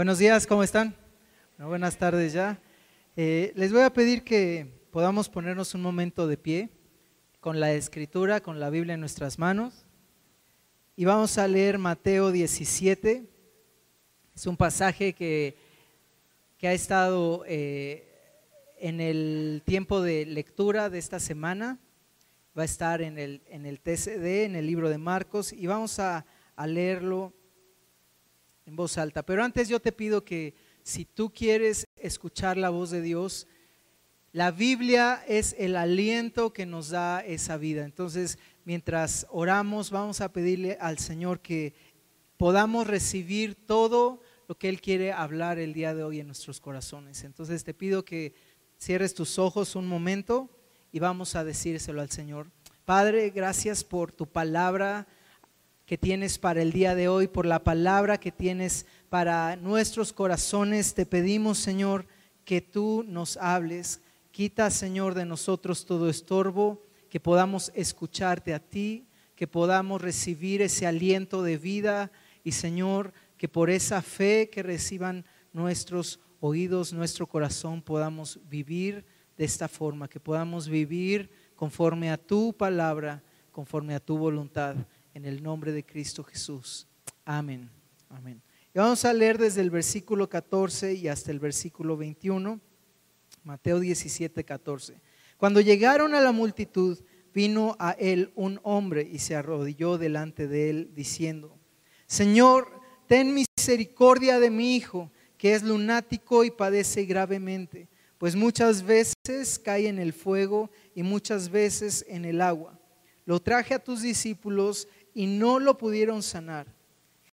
Buenos días, ¿cómo están? buenas tardes ya. Eh, les voy a pedir que podamos ponernos un momento de pie con la escritura, con la Biblia en nuestras manos. Y vamos a leer Mateo 17. Es un pasaje que, que ha estado eh, en el tiempo de lectura de esta semana. Va a estar en el, en el TCD, en el libro de Marcos, y vamos a, a leerlo en voz alta. Pero antes yo te pido que si tú quieres escuchar la voz de Dios, la Biblia es el aliento que nos da esa vida. Entonces, mientras oramos, vamos a pedirle al Señor que podamos recibir todo lo que Él quiere hablar el día de hoy en nuestros corazones. Entonces, te pido que cierres tus ojos un momento y vamos a decírselo al Señor. Padre, gracias por tu palabra que tienes para el día de hoy, por la palabra que tienes para nuestros corazones. Te pedimos, Señor, que tú nos hables. Quita, Señor, de nosotros todo estorbo, que podamos escucharte a ti, que podamos recibir ese aliento de vida y, Señor, que por esa fe que reciban nuestros oídos, nuestro corazón, podamos vivir de esta forma, que podamos vivir conforme a tu palabra, conforme a tu voluntad en el nombre de Cristo Jesús. Amén. Amén. Y vamos a leer desde el versículo 14 y hasta el versículo 21, Mateo 17, 14. Cuando llegaron a la multitud, vino a él un hombre y se arrodilló delante de él, diciendo, Señor, ten misericordia de mi hijo, que es lunático y padece gravemente, pues muchas veces cae en el fuego y muchas veces en el agua. Lo traje a tus discípulos y no lo pudieron sanar.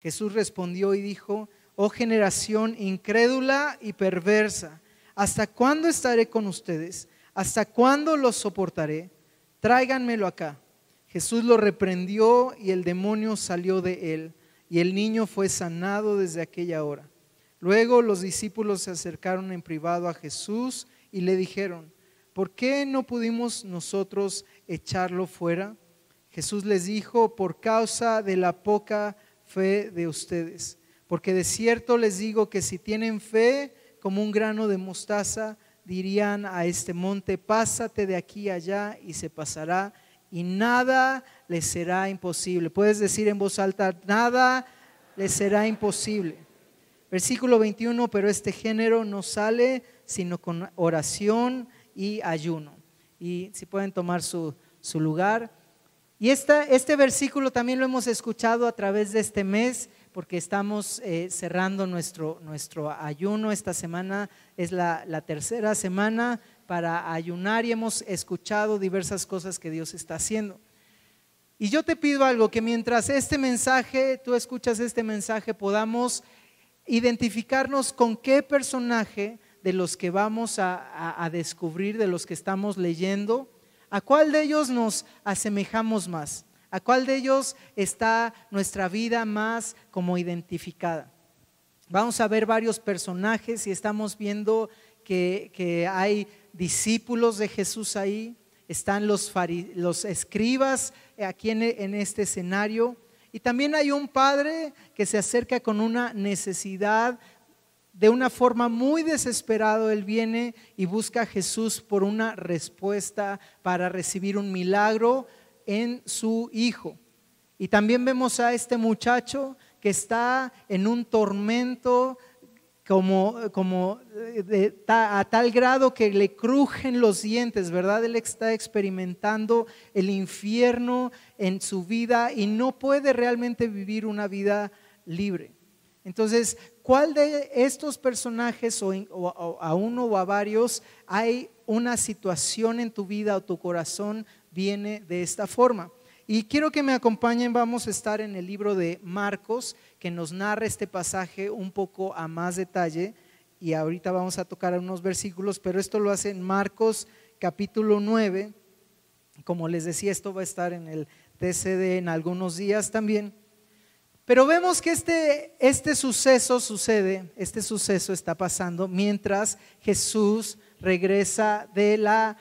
Jesús respondió y dijo, oh generación incrédula y perversa, ¿hasta cuándo estaré con ustedes? ¿Hasta cuándo los soportaré? Tráiganmelo acá. Jesús lo reprendió y el demonio salió de él y el niño fue sanado desde aquella hora. Luego los discípulos se acercaron en privado a Jesús y le dijeron, ¿por qué no pudimos nosotros echarlo fuera? Jesús les dijo, por causa de la poca fe de ustedes. Porque de cierto les digo que si tienen fe como un grano de mostaza, dirían a este monte, pásate de aquí allá y se pasará y nada les será imposible. Puedes decir en voz alta, nada les será imposible. Versículo 21, pero este género no sale sino con oración y ayuno. Y si pueden tomar su, su lugar. Y este versículo también lo hemos escuchado a través de este mes, porque estamos eh, cerrando nuestro, nuestro ayuno. Esta semana es la, tercera semana para ayunar y hemos escuchado diversas cosas que Dios está haciendo. Y yo te pido algo, que mientras este mensaje, tú escuchas este mensaje, podamos identificarnos con qué personaje de los que vamos a, a descubrir, de los que estamos leyendo, ¿A cuál de ellos nos asemejamos más? ¿A cuál de ellos está nuestra vida más como identificada? Vamos a ver varios personajes y estamos viendo que, hay discípulos de Jesús ahí, están los, los escribas aquí en, en este escenario y también hay un padre que se acerca con una necesidad de una forma muy desesperado, él viene y busca a Jesús por una respuesta para recibir un milagro en su hijo. Y también vemos a este muchacho que está en un tormento como, como a tal grado que le crujen los dientes, ¿verdad? Él está experimentando el infierno en su vida y no puede realmente vivir una vida libre. Entonces, ¿cuál de estos personajes o, a uno o a varios hay una situación en tu vida o tu corazón viene de esta forma? Y quiero que me acompañen, vamos a estar en el libro de Marcos, que nos narra este pasaje un poco a más detalle. Y ahorita vamos a tocar unos versículos, pero esto lo hace en Marcos capítulo 9. Como les decía, esto va a estar en el TCD en algunos días también. Pero vemos que este, este suceso sucede, este suceso está pasando mientras Jesús regresa de la,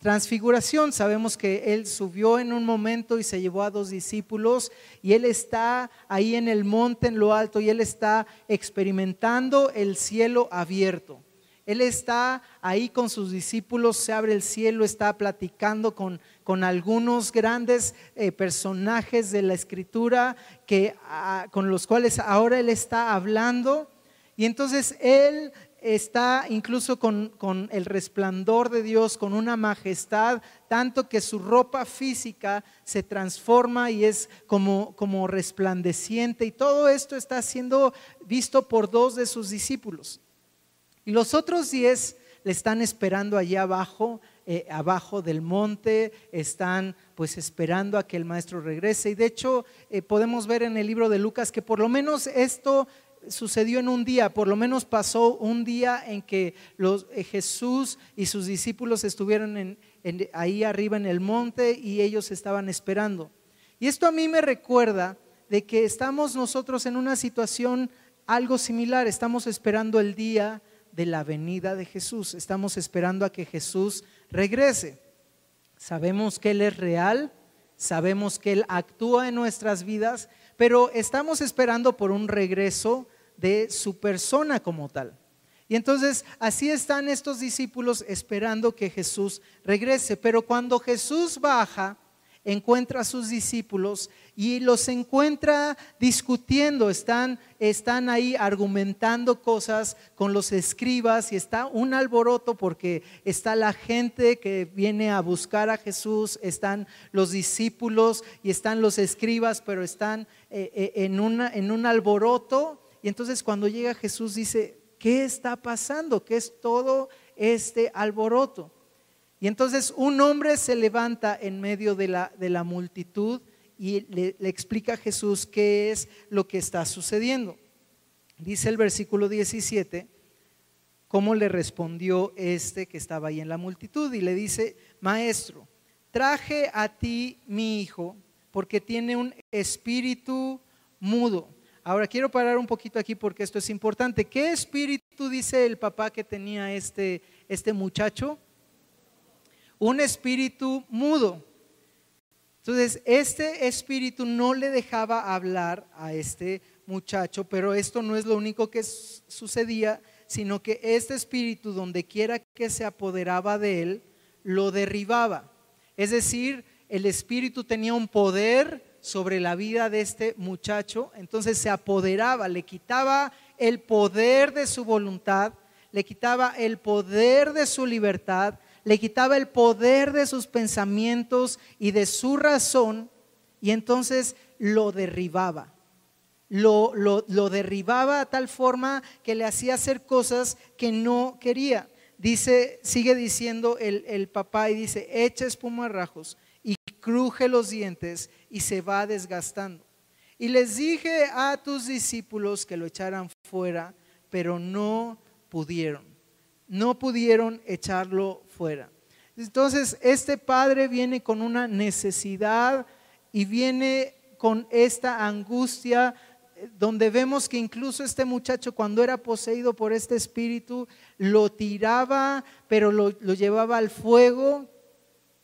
transfiguración. Sabemos que Él subió en un momento y se llevó a dos discípulos y Él está ahí en el monte, en lo alto, y Él está experimentando el cielo abierto. Él está ahí con sus discípulos, se abre el cielo, está platicando con, con algunos grandes eh, personajes de la escritura que, ah, con los cuales ahora Él está hablando. Y entonces Él está incluso con, el resplandor de Dios, con una majestad, tanto que su ropa física se transforma y es como, como resplandeciente. Y todo esto está siendo visto por dos de sus discípulos. Y los otros diez le están esperando allá abajo, eh, abajo del monte, están pues esperando a que el maestro regrese. Y de hecho eh, podemos ver en el libro de Lucas que por lo menos esto sucedió en un día, por lo menos pasó un día en que los, eh, Jesús y sus discípulos estuvieron ahí arriba en el monte y ellos estaban esperando. Y esto a mí me recuerda de que estamos nosotros en una situación algo similar, estamos esperando el día de la venida de Jesús, estamos esperando a que Jesús regrese. Sabemos que Él es real, sabemos que Él actúa en nuestras vidas, pero estamos esperando por un regreso de su persona como tal. Y entonces así están estos discípulos esperando que Jesús regrese. Pero cuando Jesús baja, encuentra a sus discípulos y los encuentra discutiendo, están, están ahí argumentando cosas con los escribas y está un alboroto porque está la gente que viene a buscar a Jesús, están los discípulos y están los escribas, pero están eh, eh, en, en un alboroto y entonces cuando llega Jesús dice, ¿qué está pasando? ¿Qué es todo este alboroto? Y entonces un hombre se levanta en medio de la, de la multitud y le, explica a Jesús qué es lo que está sucediendo. Dice el versículo 17, cómo le respondió este que estaba ahí en la multitud y le dice, maestro, traje a ti mi hijo porque tiene un espíritu mudo Ahora quiero parar un poquito aquí porque esto es importante. ¿Qué espíritu dice el papá que tenía este, este muchacho? Un espíritu mudo. Entonces, este espíritu no le dejaba hablar a este muchacho, pero esto no es lo único que sucedía, sino que este espíritu, donde quiera que se apoderaba de él, lo derribaba. Es decir, el espíritu tenía un poder sobre la vida de este muchacho, entonces se apoderaba, le quitaba el poder de su voluntad, le quitaba el poder de su libertad, le quitaba el poder de sus pensamientos y de su razón, y entonces lo derribaba. Lo, derribaba a tal forma que le hacía hacer cosas que no quería. Dice, sigue diciendo el, el papá y dice, echa espuma a rajos y cruje los dientes y se va desgastando. Y les dije a tus discípulos que lo echaran fuera, pero no pudieron. No pudieron echarlo fuera. Entonces, este padre viene con una necesidad y viene con esta angustia eh, donde vemos que incluso este muchacho cuando era poseído por este espíritu, lo tiraba, pero lo, lo llevaba al fuego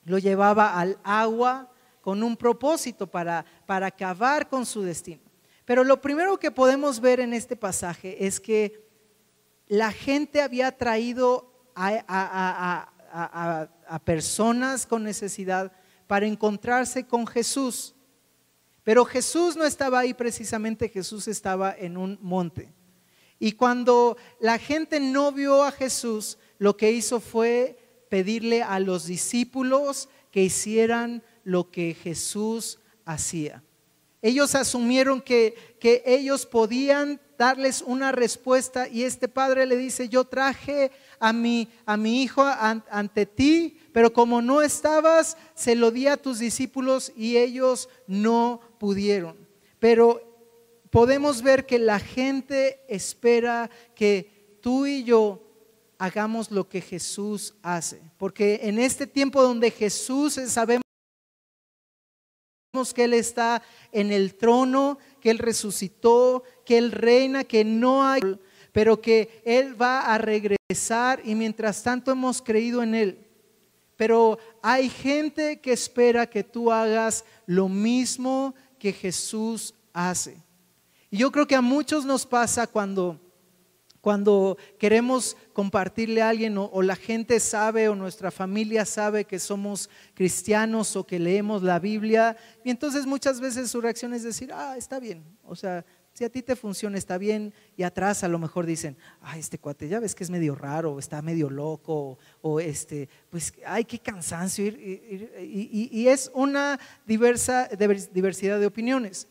lo llevaba al agua con un propósito para, para acabar con su destino. Pero lo primero que podemos ver en este pasaje es que la gente había traído a, personas con necesidad para encontrarse con Jesús. Pero Jesús no estaba ahí precisamente, Jesús estaba en un monte. Y cuando la gente no vio a Jesús, lo que hizo fue pedirle a los discípulos que hicieran lo que Jesús hacía. Ellos asumieron que, que ellos podían darles una respuesta y este padre le dice, yo traje a mi, a mi hijo ante ti, pero como no estabas, se lo di a tus discípulos y ellos no pudieron. Pero podemos ver que la gente espera que tú y yo hagamos lo que Jesús hace. Porque en este tiempo donde Jesús sabemos que Él está en el trono, que Él resucitó, que Él reina, que no hay, pero que Él va a regresar y mientras tanto hemos creído en Él. pero hay gente que espera que tú hagas lo mismo que Jesús hace. Y yo creo que a muchos nos pasa cuando cuando queremos compartirle a alguien o, la gente sabe o nuestra familia sabe que somos cristianos o que leemos la Biblia, y entonces muchas veces su reacción es decir, ah, está bien, o sea, si a ti te funciona, está bien, y atrás a lo mejor dicen, ah, este cuate, ya ves que es medio raro, está medio loco, o, este, pues, ay, qué cansancio, y, y es una diversa, diversidad de opiniones.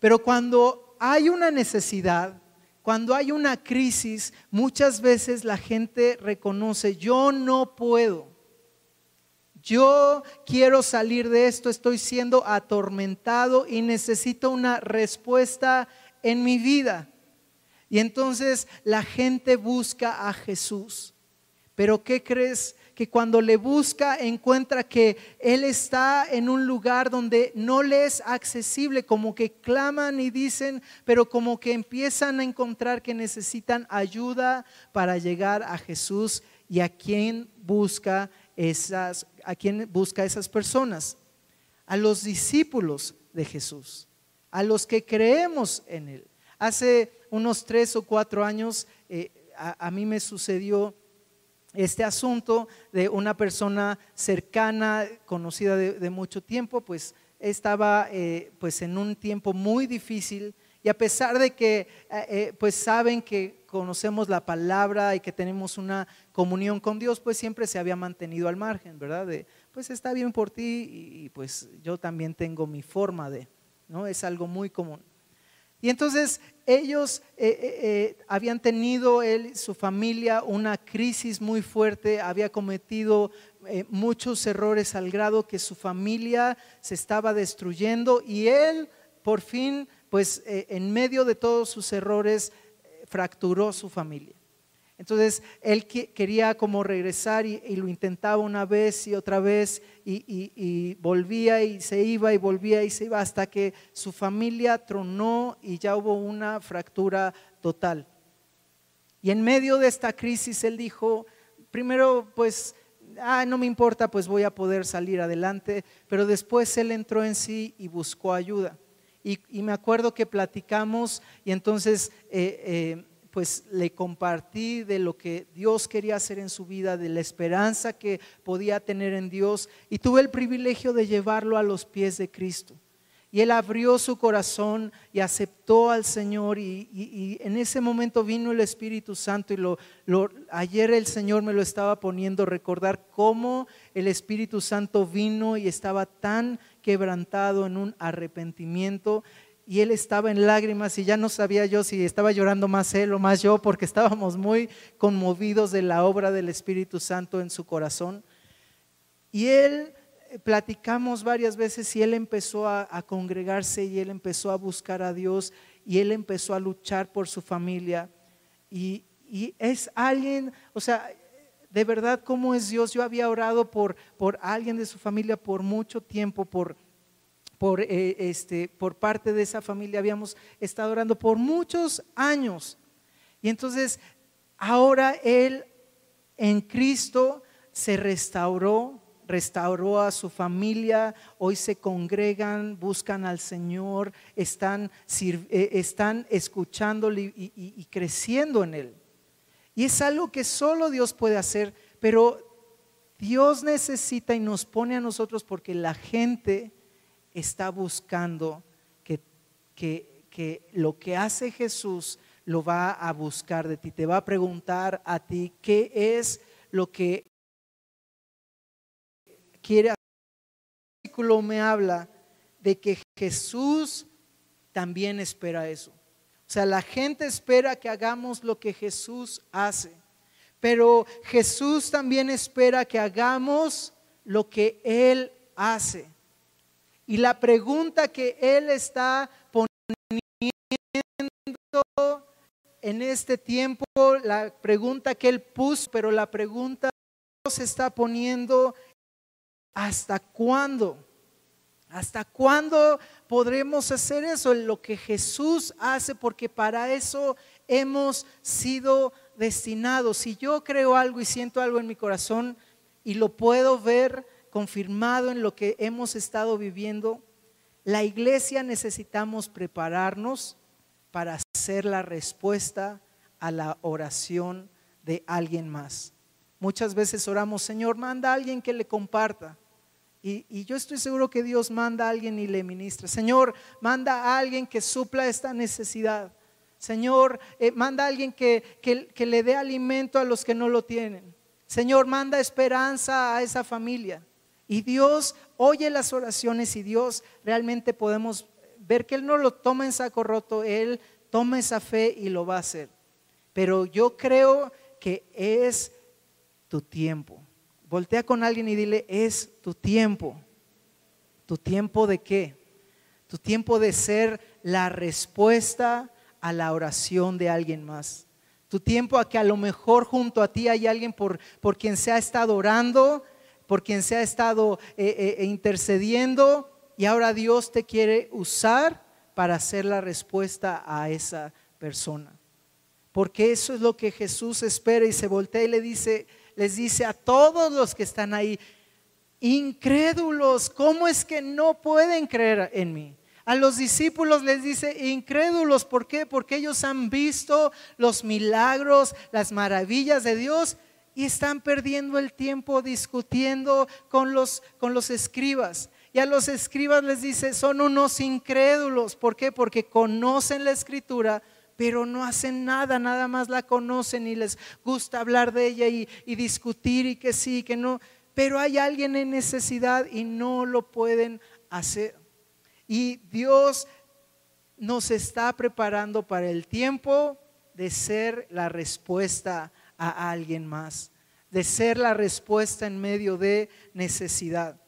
Pero cuando hay una necesidad, cuando hay una crisis, muchas veces la gente reconoce, yo no puedo. Yo quiero salir de esto, estoy siendo atormentado y necesito una respuesta en mi vida. Y entonces la gente busca a Jesús. Pero ¿qué crees? Que cuando le busca encuentra que Él está en un lugar donde no le es accesible, como que claman y dicen, pero como que empiezan a encontrar que necesitan ayuda para llegar a Jesús y a quién busca esas, a quién busca esas personas, a los discípulos de Jesús, a los que creemos en Él. Hace unos tres o cuatro años eh, a mí me sucedió este asunto de una persona cercana, conocida de, mucho tiempo, pues estaba eh, pues en un tiempo muy difícil y a pesar de que eh, eh, pues saben que conocemos la palabra y que tenemos una comunión con Dios, pues siempre se había mantenido al margen, ¿verdad? De, pues está bien por ti y, y pues yo también tengo mi forma de, ¿no? Es algo muy común. Y entonces ellos eh, eh, eh, habían tenido, él, su familia, una crisis muy fuerte, había cometido muchos errores al grado que su familia se estaba destruyendo y él, por fin, pues en medio de todos sus errores, fracturó su familia. Entonces él quería como regresar y, lo intentaba una vez y otra vez y, volvía y se iba y volvía y se iba hasta que su familia tronó y ya hubo una fractura total. Y en medio de esta crisis él dijo, primero pues, ah, no me importa, pues voy a poder salir adelante, pero después él entró en sí y buscó ayuda. Y, me acuerdo que platicamos y entonces... Eh, eh, pues le compartí de lo que Dios quería hacer en su vida, de la esperanza que podía tener en Dios y tuve el privilegio de llevarlo a los pies de Cristo. Y él abrió su corazón y aceptó al Señor y, en ese momento vino el Espíritu Santo y lo, ayer el Señor me lo estaba poniendo, recordar cómo el Espíritu Santo vino y estaba tan quebrantado en un arrepentimiento y él estaba en lágrimas y ya no sabía yo si estaba llorando más él o más yo porque estábamos muy conmovidos de la obra del Espíritu Santo en su corazón. Y él eh, platicamos varias veces y él empezó a, congregarse y él empezó a buscar a Dios y él empezó a luchar por su familia. Y, y es alguien, o sea, de verdad, ¿cómo es Dios? Yo había orado por, por alguien de su familia por mucho tiempo, por por, eh, este, por parte de esa familia habíamos estado orando por muchos años. Y entonces ahora Él en Cristo se restauró, restauró a su familia, hoy se congregan, buscan al Señor, están, eh, están escuchándole y, y creciendo en Él. Y es algo que solo Dios puede hacer, pero Dios necesita y nos pone a nosotros porque la gente está buscando que, que, lo que hace Jesús lo va a buscar de ti. Te va a preguntar a ti qué es lo que quiere hacer. El versículo me habla de que Jesús también espera eso. O sea, la gente espera que hagamos lo que Jesús hace. Pero Jesús también espera que hagamos lo que Él hace. Y la pregunta que Él está poniendo en este tiempo, la pregunta que Él puso, pero la pregunta que está poniendo, ¿hasta cuándo? ¿Hasta cuándo podremos hacer eso? Lo que Jesús hace, porque para eso hemos sido destinados. Si yo creo algo y siento algo en mi corazón, y lo puedo ver confirmado en lo que hemos estado viviendo, la iglesia necesitamos prepararnos para ser la respuesta a la oración de alguien más. Muchas veces oramos, Señor, manda a alguien que le comparta. Y, yo estoy seguro que Dios manda a alguien y le ministra. Señor, manda a alguien que supla esta necesidad. Señor, eh, manda a alguien que, que le dé alimento a los que no lo tienen. Señor, manda esperanza a esa familia. Y Dios oye las oraciones y Dios realmente podemos ver que Él no lo toma en saco roto, Él toma esa fe y lo va a hacer. Pero yo creo que es tu tiempo. Voltea con alguien y dile, es tu tiempo. ¿Tu tiempo de qué? Tu tiempo de ser la respuesta a la oración de alguien más. Tu tiempo a que a lo mejor junto a ti hay alguien por, por quien se ha estado orando, por quien se ha estado eh, eh, eh, intercediendo y ahora Dios te quiere usar para hacer la respuesta a esa persona. Porque eso es lo que Jesús espera y se voltea y le dice, les dice a todos los que están ahí, incrédulos, ¿cómo es que no pueden creer en mí? A los discípulos les dice incrédulos, ¿por qué? Porque ellos han visto los milagros, las maravillas de Dios y están perdiendo el tiempo discutiendo con los, con los escribas. Y a los escribas les dice, son unos incrédulos. ¿Por qué? Porque conocen la escritura, pero no hacen nada, nada más la conocen y les gusta hablar de ella y, y discutir y que sí, que no. Pero hay alguien en necesidad y no lo pueden hacer. Y Dios nos está preparando para el tiempo de ser la respuesta a alguien más, de ser la respuesta en medio de necesidad.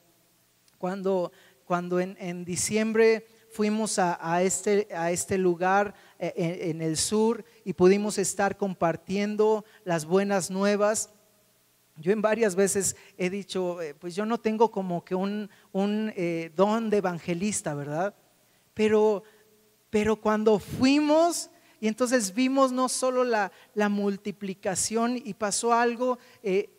Cuando, cuando en, diciembre fuimos a, este, a este lugar eh, en, el sur y pudimos estar compartiendo las buenas nuevas, yo en varias veces he dicho, eh, pues yo no tengo como que un, un eh, don de evangelista, ¿verdad? Pero, pero cuando fuimos y entonces vimos no solo la, multiplicación y pasó algo, eh,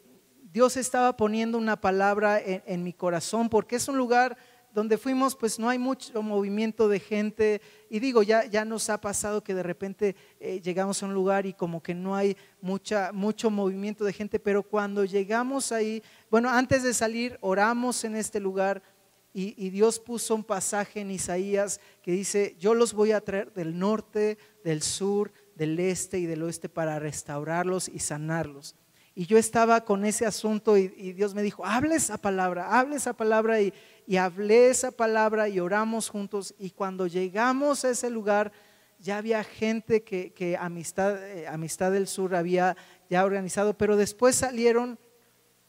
Dios estaba poniendo una palabra en, mi corazón porque es un lugar donde fuimos, pues no hay mucho movimiento de gente. Y digo, ya, ya nos ha pasado que de repente eh, llegamos a un lugar y como que no hay mucha, mucho movimiento de gente, pero cuando llegamos ahí, bueno, antes de salir, oramos en este lugar y, Dios puso un pasaje en Isaías que dice, yo los voy a traer del norte, del sur, del este y del oeste para restaurarlos y sanarlos. Y yo estaba con ese asunto y, Dios me dijo, hable esa palabra, hable esa palabra y, y hablé esa palabra y oramos juntos. Y cuando llegamos a ese lugar, ya había gente que, que Amistad, eh, Amistad del Sur había ya organizado, pero después salieron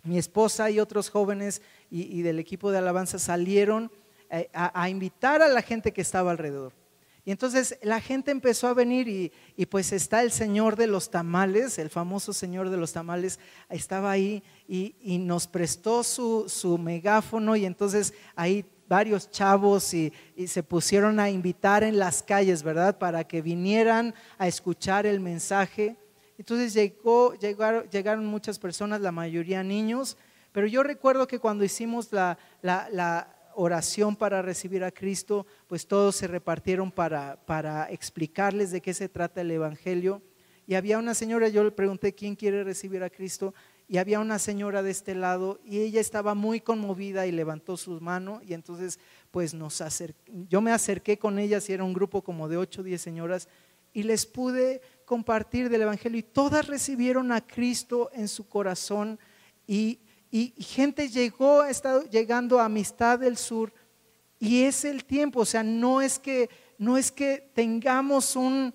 mi esposa y otros jóvenes y, del equipo de alabanza salieron eh, a, invitar a la gente que estaba alrededor. Y entonces la gente empezó a venir y, pues está el Señor de los tamales, el famoso Señor de los tamales, estaba ahí y, nos prestó su, megáfono y entonces ahí varios chavos y, se pusieron a invitar en las calles, ¿verdad? Para que vinieran a escuchar el mensaje. Entonces llegó, llegaron, llegaron muchas personas, la mayoría niños, pero yo recuerdo que cuando hicimos la, oración para recibir a Cristo, pues todos se repartieron para, para explicarles de qué se trata el Evangelio. Y había una señora, yo le pregunté, ¿quién quiere recibir a Cristo? Y había una señora de este lado y ella estaba muy conmovida y levantó su mano y entonces pues nos yo me acerqué con ellas y era un grupo como de 8 o 10 señoras y les pude compartir del Evangelio y todas recibieron a Cristo en su corazón y, gente llegó, ha estado llegando a Amistad del Sur y es el tiempo, o sea, no es que, no es que tengamos un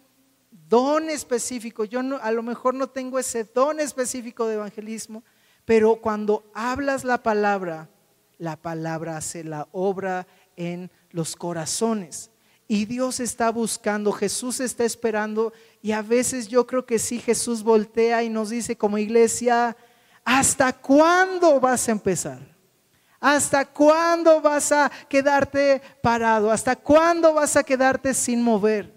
don específico, yo no, a lo mejor no tengo ese don específico de evangelismo, pero cuando hablas la palabra, la palabra hace la obra en los corazones. Y Dios está buscando, Jesús está esperando y a veces yo creo que sí Jesús voltea y nos dice como iglesia, ¿hasta cuándo vas a empezar? ¿Hasta cuándo vas a quedarte parado? ¿Hasta cuándo vas a quedarte sin mover?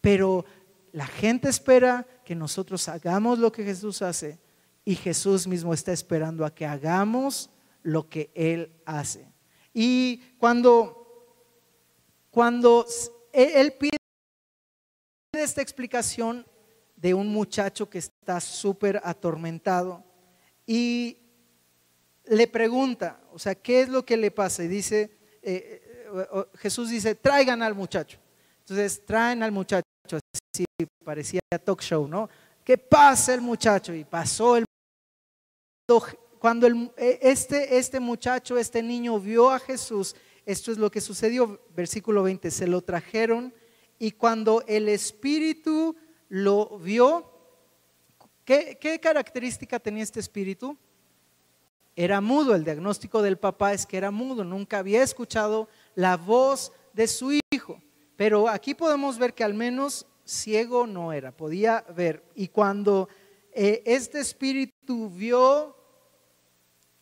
Pero la gente espera que nosotros hagamos lo que Jesús hace y Jesús mismo está esperando a que hagamos lo que Él hace. Y cuando, cuando Él pide esta explicación de un muchacho que está súper atormentado y le pregunta, o sea, ¿qué es lo que le pasa? Y dice, eh, eh, Jesús dice, traigan al muchacho. Entonces traen al muchacho, así parecía talk show, ¿no? ¿Qué pasa el muchacho? Y pasó el cuando e, este, este muchacho, este niño vio a Jesús, esto es lo que sucedió, versículo 20, se lo trajeron y cuando el espíritu lo vio, ¿qué, característica tenía este espíritu? Era mudo, el diagnóstico del papá es que era mudo, nunca había escuchado la voz de su hijo. Pero aquí podemos ver que al menos ciego no era, podía ver. Y cuando eh, este espíritu vio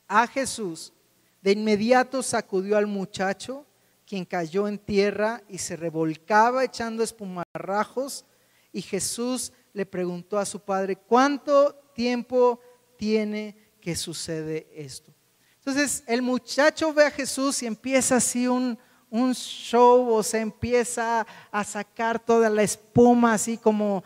a Jesús, de inmediato sacudió al muchacho, quien cayó en tierra y se revolcaba echando espumarrajos. Y Jesús le preguntó a su padre, ¿cuánto tiempo tiene que sucede esto? Entonces el muchacho ve a Jesús y empieza así un, un show o se empieza a sacar toda la espuma así como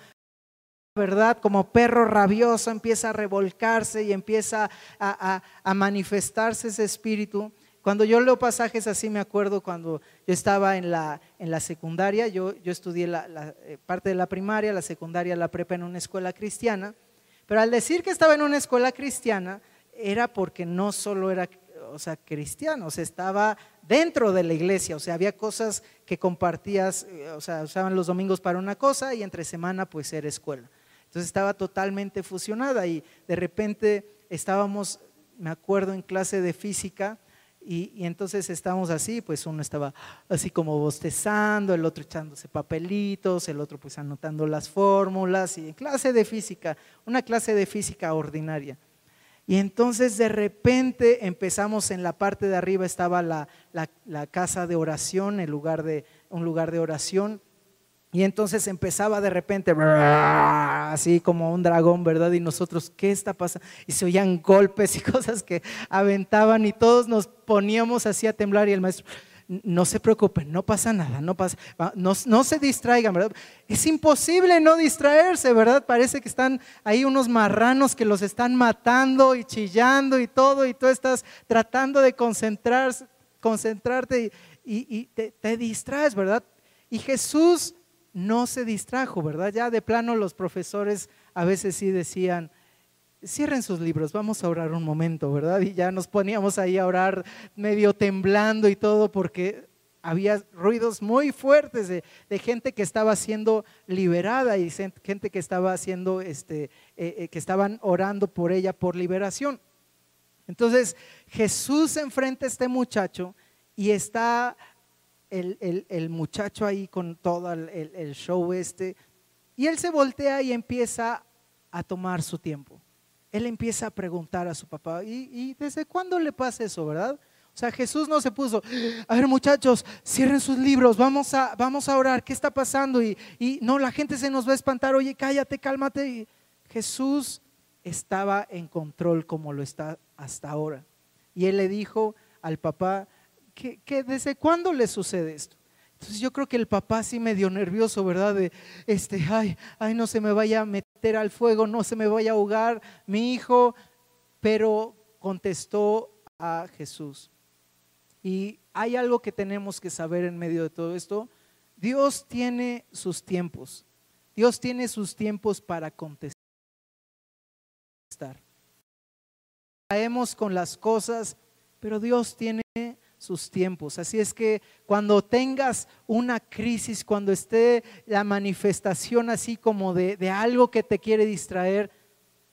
¿verdad? Como perro rabioso empieza a revolcarse y empieza a, manifestarse ese espíritu. Cuando yo leo pasajes así, me acuerdo cuando yo estaba en la, en la secundaria, yo, yo estudié la, eh, parte de la primaria, la secundaria, la prepa en una escuela cristiana, pero al decir que estaba en una escuela cristiana, era porque no solo era o sea, cristiano, o sea, estaba dentro de la iglesia, o sea, había cosas que compartías, eh, o sea, usaban los domingos para una cosa y entre semana pues era escuela. Entonces estaba totalmente fusionada y de repente estábamos, me acuerdo, en clase de física y, entonces estábamos así, pues uno estaba así como bostezando, el otro echándose papelitos, el otro pues anotando las fórmulas y clase de física, una clase de física ordinaria. Y entonces de repente empezamos en la parte de arriba estaba la, la casa de oración, el lugar de, un lugar de oración y entonces empezaba de repente, así como un dragón, ¿verdad? Y nosotros, ¿qué está pasando? Y se oían golpes y cosas que aventaban y todos nos poníamos así a temblar y el maestro, no se preocupen, no pasa nada, no pasa, no, no se distraigan, ¿verdad? Es imposible no distraerse, ¿verdad? Parece que están ahí unos marranos que los están matando y chillando y todo, y tú estás tratando de concentrarse, concentrarte y, te, te distraes, ¿verdad? Y Jesús no se distrajo, ¿verdad? Ya de plano los profesores a veces sí decían, cierren sus libros, vamos a orar un momento, ¿verdad? Y ya nos poníamos ahí a orar medio temblando y todo porque había ruidos muy fuertes de, gente que estaba siendo liberada y gente que estaba haciendo, este, eh, eh, que estaban orando por ella por liberación. Entonces Jesús enfrenta a este muchacho y está el, muchacho ahí con todo el, show este, y él se voltea y empieza a tomar su tiempo. Él empieza a preguntar a su papá, ¿y, desde cuándo le pasa eso, verdad? O sea, Jesús no se puso, a ver muchachos, cierren sus libros, vamos a, vamos a orar, ¿qué está pasando? Y, y no, la gente se nos va a espantar, oye, cállate, cálmate. Y Jesús estaba en control como lo está hasta ahora. Y él le dijo al papá, ¿Qué, desde cuándo le sucede esto? Entonces yo creo que el papá sí medio nervioso, ¿verdad? De, este, ay, ay, no se me vaya a meter al fuego, no se me vaya a ahogar mi hijo, pero contestó a Jesús. Y hay algo que tenemos que saber en medio de todo esto. Dios tiene sus tiempos. Dios tiene sus tiempos para contestar. Caemos con las cosas, pero Dios tiene sus tiempos. Así es que cuando tengas una crisis, cuando esté la manifestación así como de, de, algo que te quiere distraer,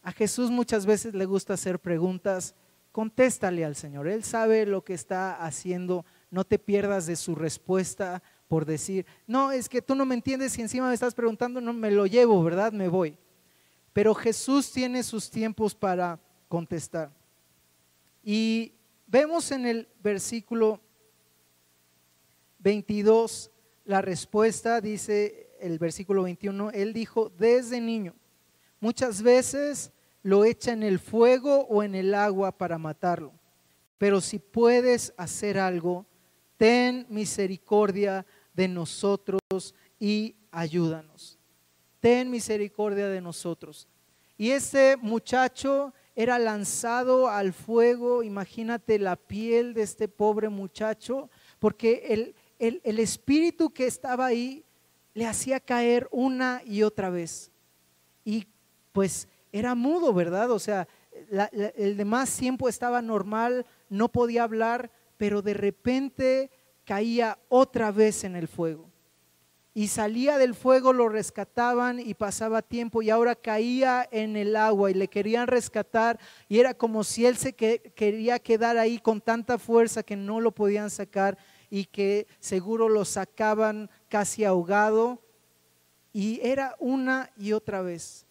a Jesús muchas veces le gusta hacer preguntas, contéstale al Señor. Él sabe lo que está haciendo, no te pierdas de su respuesta por decir, no, es que tú no me entiendes y encima me estás preguntando, no me lo llevo, ¿verdad? Me voy. Pero Jesús tiene sus tiempos para contestar. Y Vemos en el versículo 22 la respuesta, dice el versículo 21, él dijo, desde niño, muchas veces lo echa en el fuego o en el agua para matarlo. Pero si puedes hacer algo, ten misericordia de nosotros y ayúdanos. Ten misericordia de nosotros. Y ese muchacho era lanzado al fuego, imagínate la piel de este pobre muchacho, porque el, el, espíritu que estaba ahí le hacía caer una y otra vez. Y pues era mudo, ¿verdad? O sea, el demás tiempo estaba normal, no podía hablar, pero de repente caía otra vez en el fuego. Y salía del fuego, lo rescataban y pasaba tiempo y ahora caía en el agua y le querían rescatar y era como si él se quería quedar ahí con tanta fuerza que no lo podían sacar y que seguro lo sacaban casi ahogado. Y era una y otra vez.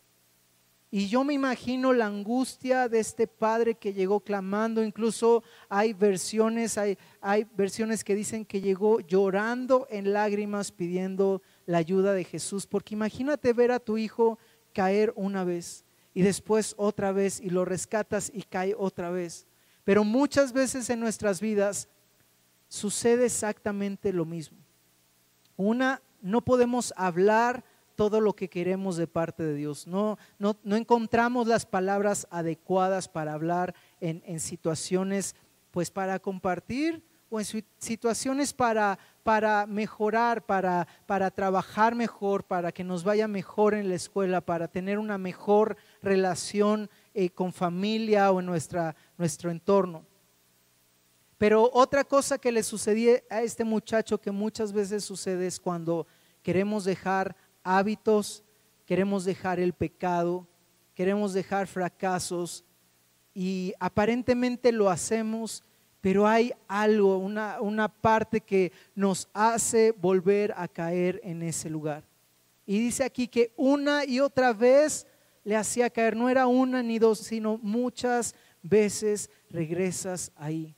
Y yo me imagino la angustia de este padre que llegó clamando, incluso hay versiones, hay, hay, versiones que dicen que llegó llorando en lágrimas pidiendo la ayuda de Jesús, porque imagínate ver a tu hijo caer una vez y después otra vez y lo rescatas y cae otra vez. Pero muchas veces en nuestras vidas sucede exactamente lo mismo. Una, no podemos hablar todo lo que queremos de parte de Dios. No, no, no encontramos las palabras adecuadas para hablar en, en, situaciones, pues para compartir o en situaciones para, para mejorar, para, para trabajar mejor, para que nos vaya mejor en la escuela, para tener una mejor relación eh, con familia o en nuestra, nuestro entorno. Pero otra cosa que le sucedía a este muchacho que muchas veces sucede es cuando queremos dejar hábitos, queremos dejar el pecado, queremos dejar fracasos y aparentemente lo hacemos, pero hay algo, una, una parte que nos hace volver a caer en ese lugar. Y dice aquí que una y otra vez le hacía caer, no era una ni dos, sino muchas veces regresas ahí.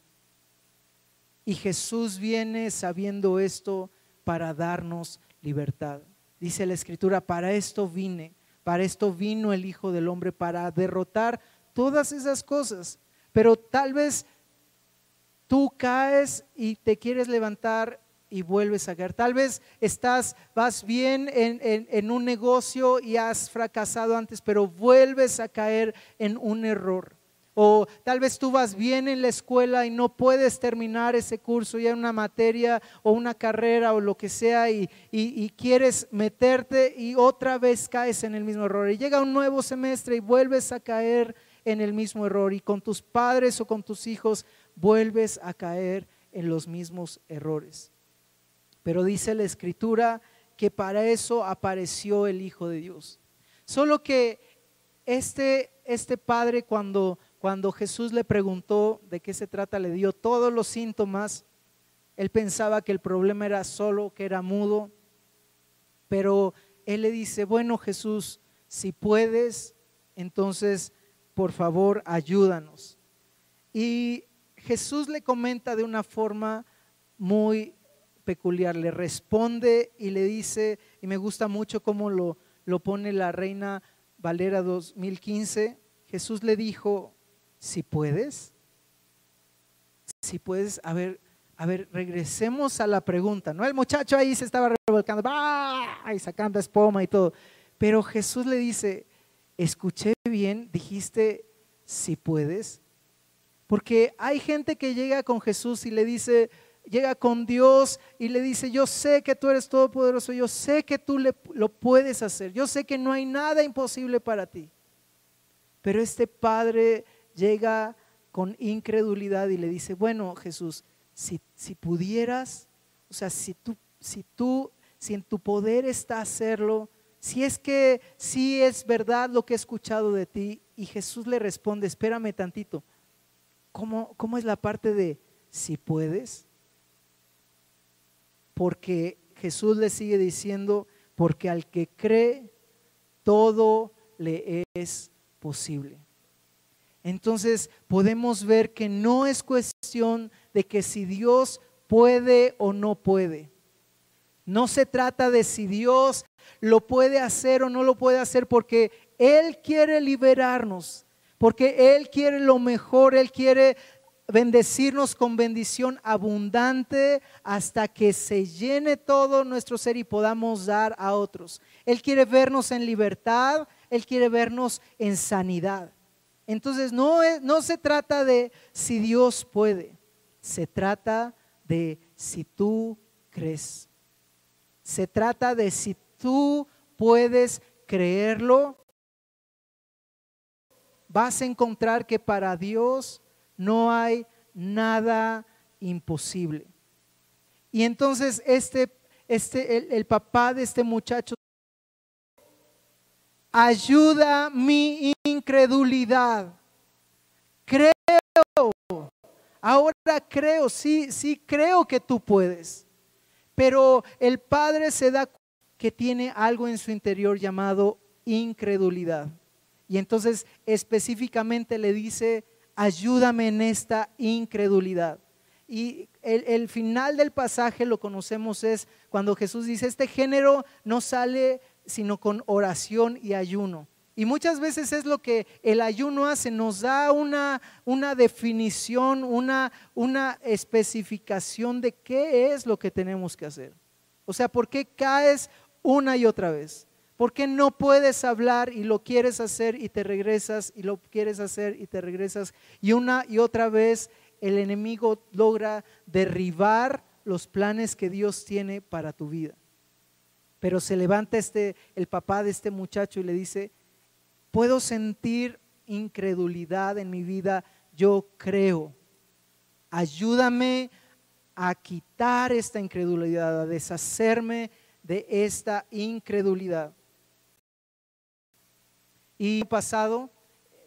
Y Jesús viene sabiendo esto para darnos libertad. Dice la escritura, para esto vine, para esto vino el Hijo del Hombre, para derrotar todas esas cosas. Pero tal vez tú caes y te quieres levantar y vuelves a caer. Tal vez estás, vas bien en, en, un negocio y has fracasado antes, pero vuelves a caer en un error. O tal vez tú vas bien en la escuela y no puedes terminar ese curso, ya una materia o una carrera o lo que sea y, quieres meterte y otra vez caes en el mismo error. Y llega un nuevo semestre y vuelves a caer en el mismo error. Y con tus padres o con tus hijos vuelves a caer en los mismos errores. Pero dice la escritura que para eso apareció el Hijo de Dios. Solo que este, este padre cuando cuando Jesús le preguntó de qué se trata, le dio todos los síntomas. Él pensaba que el problema era solo que era mudo, pero él le dice, bueno Jesús, si puedes, entonces por favor ayúdanos. Y Jesús le comenta de una forma muy peculiar, le responde y le dice, y me gusta mucho cómo lo, lo pone la reina Valera 2015, Jesús le dijo, si puedes, si puedes, a ver, a ver, regresemos a la pregunta, ¿no? El muchacho ahí se estaba revolcando, y sacando espuma y todo. Pero Jesús le dice, escuché bien, dijiste, si puedes. Porque hay gente que llega con Jesús y le dice, llega con Dios y le dice, yo sé que tú eres todopoderoso, yo sé que tú lo puedes hacer, yo sé que no hay nada imposible para ti. Pero este Padre llega con incredulidad y le dice, bueno Jesús, si, si pudieras, o sea, si tú, si tú, si en tu poder está hacerlo, si es que sí es verdad lo que he escuchado de ti, y Jesús le responde, espérame tantito, ¿cómo, cómo es la parte de si puedes? Porque Jesús le sigue diciendo, porque al que cree, todo le es posible entonces podemos ver que no es cuestión de que si Dios puede o no puede. No se trata de si Dios lo puede hacer o no lo puede hacer porque Él quiere liberarnos, porque Él quiere lo mejor, Él quiere bendecirnos con bendición abundante hasta que se llene todo nuestro ser y podamos dar a otros. Él quiere vernos en libertad, Él quiere vernos en sanidad. Entonces no, es, no se trata de si Dios puede, se trata de si tú crees. Se trata de si tú puedes creerlo. Vas a encontrar que para Dios no hay nada imposible. Y entonces este, este, el, el papá de este muchacho ayuda mi incredulidad. Creo, ahora creo, sí, sí creo que tú puedes. Pero el padre se da que tiene algo en su interior llamado incredulidad. Y entonces específicamente le dice, ayúdame en esta incredulidad. Y el, el, final del pasaje lo conocemos es cuando Jesús dice, este género no sale sino con oración y ayuno. Y muchas veces es lo que el ayuno hace, nos da una, una definición, una, una especificación de qué es lo que tenemos que hacer. O sea, ¿por qué caes una y otra vez? ¿Por qué no puedes hablar y lo quieres hacer y te regresas y lo quieres hacer y te regresas? Y una y otra vez el enemigo logra derribar los planes que Dios tiene para tu vida. Pero se levanta este, el papá de este muchacho y le dice, puedo sentir incredulidad en mi vida, yo creo. Ayúdame a quitar esta incredulidad, a deshacerme de esta incredulidad. Y pasado,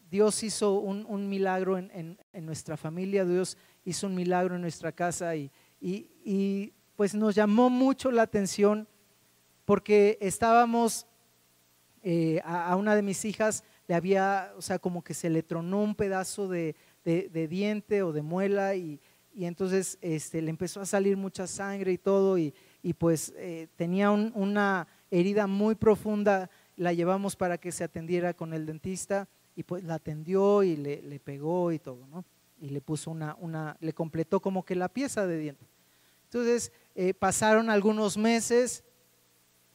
Dios hizo un, milagro en, nuestra familia, Dios hizo un milagro en nuestra casa y, y pues nos llamó mucho la atención porque estábamos, eh, a, una de mis hijas le había, o sea, como que se le tronó un pedazo de, diente o de muela y, entonces este, le empezó a salir mucha sangre y todo y, pues eh, tenía una herida muy profunda, la llevamos para que se atendiera con el dentista y pues la atendió y le, pegó y todo, ¿no? Y le puso una, una, le completó como que la pieza de diente. Entonces eh, pasaron algunos meses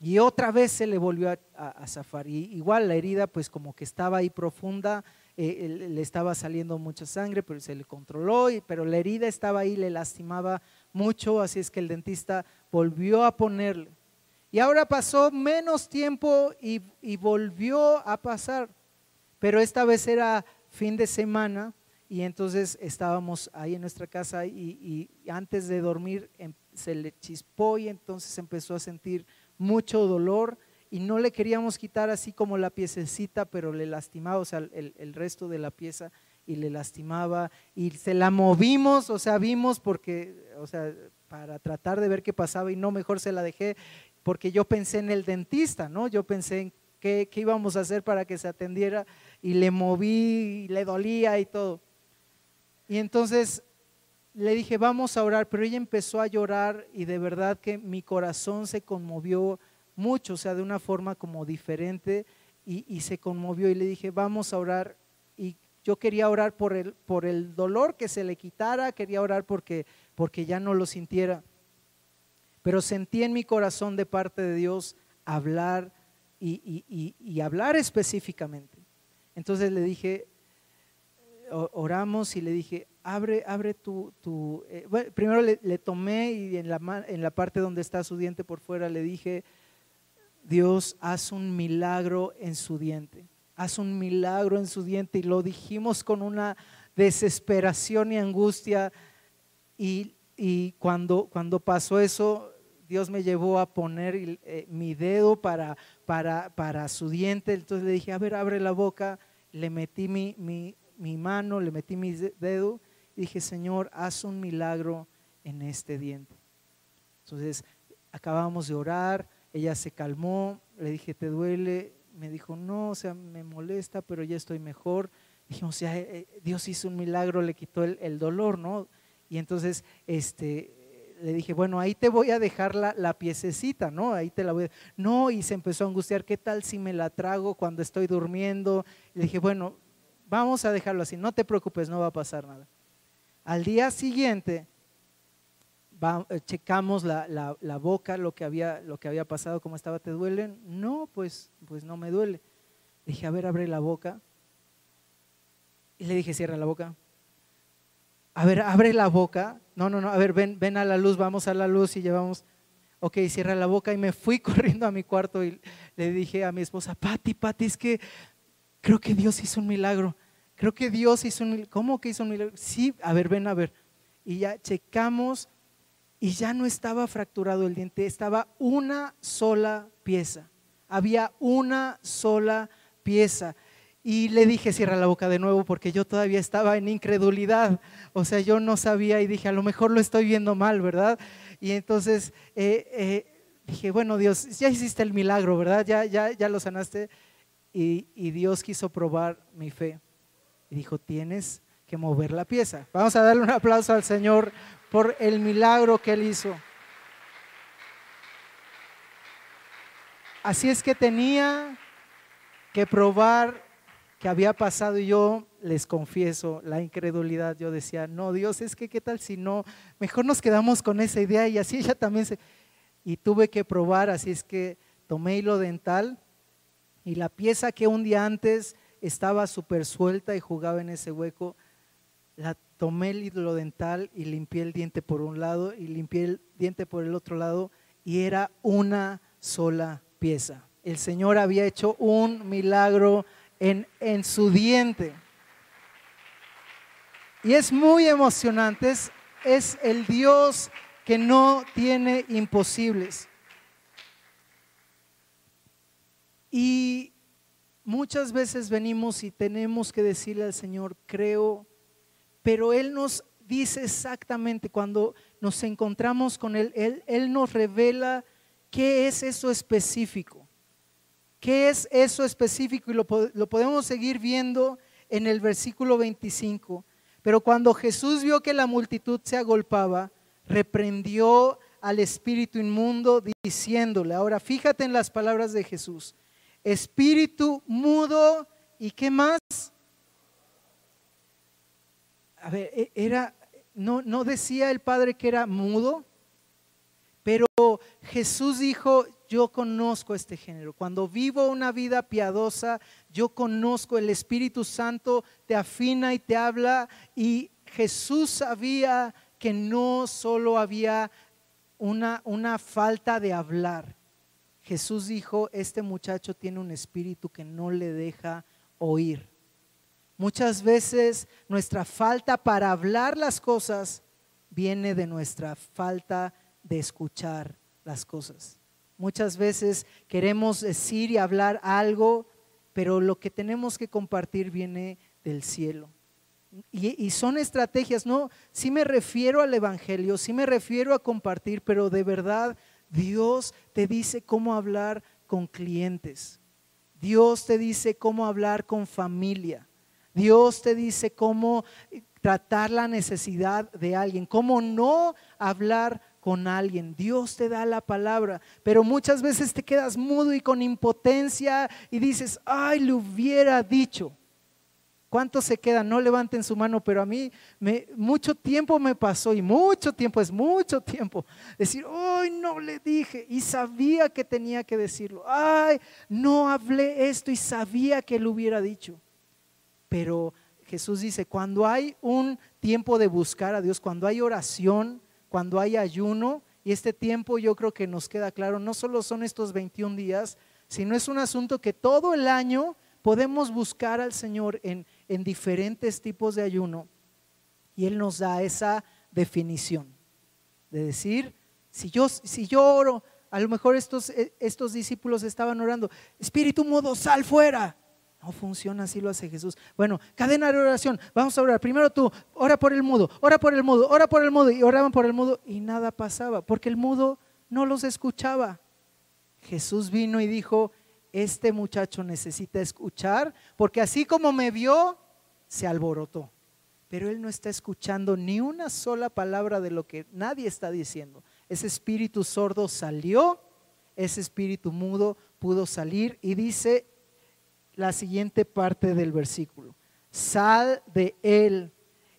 y otra vez se le volvió a, zafar. Y igual la herida pues como que estaba ahí profunda, eh, le estaba saliendo mucha sangre, pero se le controló, y, pero la herida estaba ahí, le lastimaba mucho, así es que el dentista volvió a ponerle. Y ahora pasó menos tiempo y, volvió a pasar, pero esta vez era fin de semana y entonces estábamos ahí en nuestra casa y, y antes de dormir em, se le chispó y entonces empezó a sentir mucho dolor y no le queríamos quitar así como la piececita, pero le lastimaba, o sea, el, resto de la pieza y le lastimaba y se la movimos, o sea, vimos porque, o sea, para tratar de ver qué pasaba y no, mejor se la dejé porque yo pensé en el dentista, ¿no? Yo pensé en qué, qué íbamos a hacer para que se atendiera y le moví y le dolía y todo. Y entonces le dije, vamos a orar, pero ella empezó a llorar y de verdad que mi corazón se conmovió mucho, o sea, de una forma como diferente y, se conmovió y le dije, vamos a orar. Y yo quería orar por el, por el dolor que se le quitara, quería orar porque, porque ya no lo sintiera. Pero sentí en mi corazón de parte de Dios hablar y, y hablar específicamente. Entonces le dije, oramos y le dije, abre, abre tu, tu eh, primero le, tomé y en la, en la parte donde está su diente por fuera le dije, Dios, haz un milagro en su diente, haz un milagro en su diente y lo dijimos con una desesperación y angustia y, y cuando, cuando pasó eso, Dios me llevó a poner eh, mi dedo para, para, para su diente, entonces le dije, a ver, abre la boca, le metí mi, mi, mi mano, le metí mi dedo dije, Señor, haz un milagro en este diente. Entonces, acabamos de orar, ella se calmó, le dije, ¿te duele? Me dijo, no, o sea, me molesta, pero ya estoy mejor. Dijimos, o sea, eh, eh, Dios hizo un milagro, le quitó el, dolor, ¿no? Y entonces, este, le dije, bueno, ahí te voy a dejar la, la piececita, ¿no? Ahí te la voy a... No, y se empezó a angustiar, ¿qué tal si me la trago cuando estoy durmiendo? Le dije, bueno, vamos a dejarlo así, no te preocupes, no va a pasar nada. Al día siguiente, eh, checamos la, boca, lo que, había, lo que había pasado, cómo estaba, ¿te duelen? No, pues, pues no me duele. Le dije, a ver, abre la boca. Y le dije, cierra la boca. A ver, abre la boca. No, no, no, a ver, ven, ven a la luz, vamos a la luz y llevamos. Ok, cierra la boca y me fui corriendo a mi cuarto y le dije a mi esposa, Pati, Pati, es que creo que Dios hizo un milagro. Creo que Dios hizo un milagro. ¿Cómo que hizo un milagro? Sí, a ver, ven a ver. Y ya checamos y ya no estaba fracturado el diente, estaba una sola pieza. Había una sola pieza. Y le dije, cierra la boca de nuevo, porque yo todavía estaba en incredulidad. O sea, yo no sabía y dije, a lo mejor lo estoy viendo mal, ¿verdad? Y entonces eh, eh, dije, bueno, Dios, ya hiciste el milagro, ¿verdad? Ya, ya, ya lo sanaste. Y, y Dios quiso probar mi fe. Y dijo, tienes que mover la pieza. Vamos a darle un aplauso al Señor por el milagro que él hizo. Así es que tenía que probar que había pasado y yo les confieso la incredulidad. Yo decía, no, Dios, es que qué tal si no, mejor nos quedamos con esa idea y así ella también se... Y tuve que probar, así es que tomé hilo dental y la pieza que un día antes estaba súper suelta y jugaba en ese hueco, la tomé el hilo dental y limpié el diente por un lado y limpié el diente por el otro lado y era una sola pieza. El Señor había hecho un milagro en, en su diente. Y es muy emocionante, es, es el Dios que no tiene imposibles. Y muchas veces venimos y tenemos que decirle al Señor, creo pero Él nos dice exactamente cuando nos encontramos con Él, Él, nos revela qué es eso específico. ¿Qué es eso específico? Y lo, lo podemos seguir viendo en el versículo 25. Pero cuando Jesús vio que la multitud se agolpaba, reprendió al espíritu inmundo diciéndole, ahora fíjate en las palabras de Jesús, espíritu mudo y qué más? a ver, e, era, no, no decía el Padre que era mudo, pero Jesús dijo, yo conozco este género. Cuando vivo una vida piadosa, yo conozco el Espíritu Santo, te afina y te habla. Y Jesús sabía que no solo había una, una falta de hablar. Jesús dijo, este muchacho tiene un espíritu que no le deja oír. Muchas veces nuestra falta para hablar las cosas viene de nuestra falta de escuchar las cosas. Muchas veces queremos decir y hablar algo, pero lo que tenemos que compartir viene del cielo. Y, son estrategias, ¿no? Sí me refiero al Evangelio, sí me refiero a compartir, pero de verdad Dios te dice cómo hablar con clientes. Dios te dice cómo hablar con familia. Dios te dice cómo tratar la necesidad de alguien, cómo no hablar con alguien. Dios te da la palabra, pero muchas veces te quedas mudo y con impotencia y dices, ay, le hubiera dicho. ¿Cuántos se quedan? No levanten su mano, pero a mí me, mucho tiempo me pasó y mucho tiempo, es mucho tiempo. Decir, ay, no le dije y sabía que tenía que decirlo. Ay, no hablé esto y sabía que lo hubiera dicho. Pero Jesús dice, cuando hay un tiempo de buscar a Dios, cuando hay oración, cuando hay ayuno, y este tiempo yo creo que nos queda claro, no solo son estos 21 días, sino es un asunto que todo el año podemos buscar al Señor en, en diferentes tipos de ayuno. Y Él nos da esa definición de decir, si yo, si yo oro, a lo mejor estos, estos discípulos estaban orando, Espíritu modo, sal fuera. No funciona así, lo hace Jesús. Bueno, cadena de oración. Vamos a orar. Primero tú, ora por el mudo, ora por el mudo, ora por el mudo. Y oraban por el mudo y nada pasaba, porque el mudo no los escuchaba. Jesús vino y dijo, este muchacho necesita escuchar, porque así como me vio, se alborotó. pero él no está escuchando ni una sola palabra de lo que nadie está diciendo. Ese espíritu sordo salió, ese espíritu mudo pudo salir y dice la siguiente parte del versículo, sal de él